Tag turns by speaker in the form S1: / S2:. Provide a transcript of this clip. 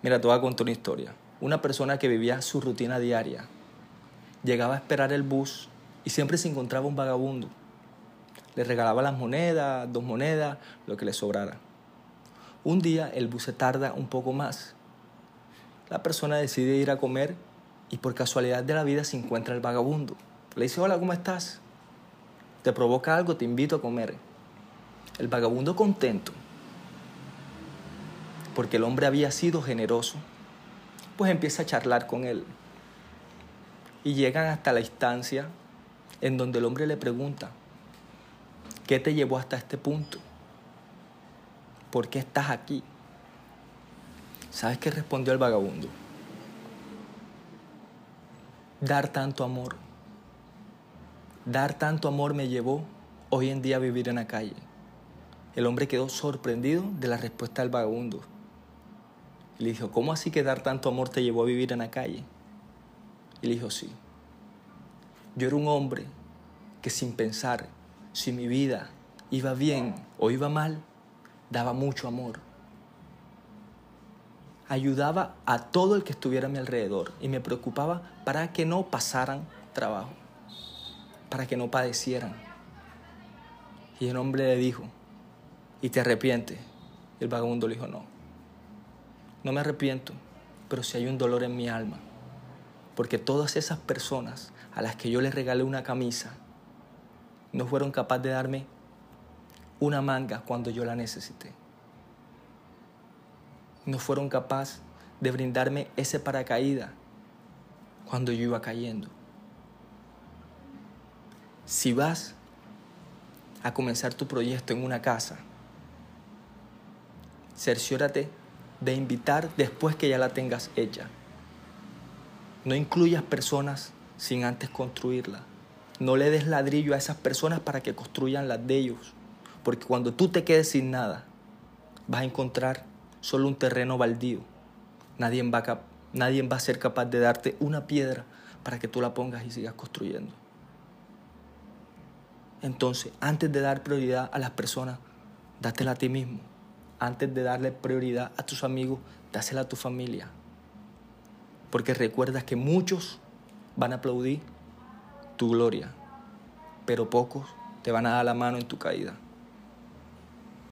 S1: Mira, te voy a contar una historia. Una persona que vivía su rutina diaria llegaba a esperar el bus y siempre se encontraba un vagabundo. Le regalaba las monedas, dos monedas, lo que le sobrara. Un día el bus se tarda un poco más. La persona decide ir a comer y por casualidad de la vida se encuentra el vagabundo. Le dice, hola, ¿cómo estás? ¿Te provoca algo? Te invito a comer. El vagabundo contento, porque el hombre había sido generoso, pues empieza a charlar con él. Y llegan hasta la instancia en donde el hombre le pregunta, ¿qué te llevó hasta este punto? ¿Por qué estás aquí? ¿Sabes qué respondió el vagabundo? Dar tanto amor. Dar tanto amor me llevó hoy en día a vivir en la calle. El hombre quedó sorprendido de la respuesta del vagabundo. Y le dijo, ¿cómo así que dar tanto amor te llevó a vivir en la calle? Y le dijo, sí. Yo era un hombre que sin pensar si mi vida iba bien o iba mal, daba mucho amor. Ayudaba a todo el que estuviera a mi alrededor y me preocupaba para que no pasaran trabajo, para que no padecieran. Y el hombre le dijo, ¿y te arrepientes? El vagabundo le dijo, no, no me arrepiento, pero si hay un dolor en mi alma, porque todas esas personas a las que yo les regalé una camisa no fueron capaces de darme una manga cuando yo la necesité. No fueron capaces de brindarme ese paracaídas cuando yo iba cayendo. Si vas a comenzar tu proyecto en una casa, cerciórate de invitar después que ya la tengas hecha. No incluyas personas sin antes construirla. No le des ladrillo a esas personas para que construyan las de ellos. Porque cuando tú te quedes sin nada, vas a encontrar solo un terreno baldío. Nadie va, a, nadie va a ser capaz de darte una piedra para que tú la pongas y sigas construyendo. Entonces, antes de dar prioridad a las personas, dátela a ti mismo. Antes de darle prioridad a tus amigos, dásela a tu familia. Porque recuerdas que muchos van a aplaudir tu gloria, pero pocos te van a dar la mano en tu caída.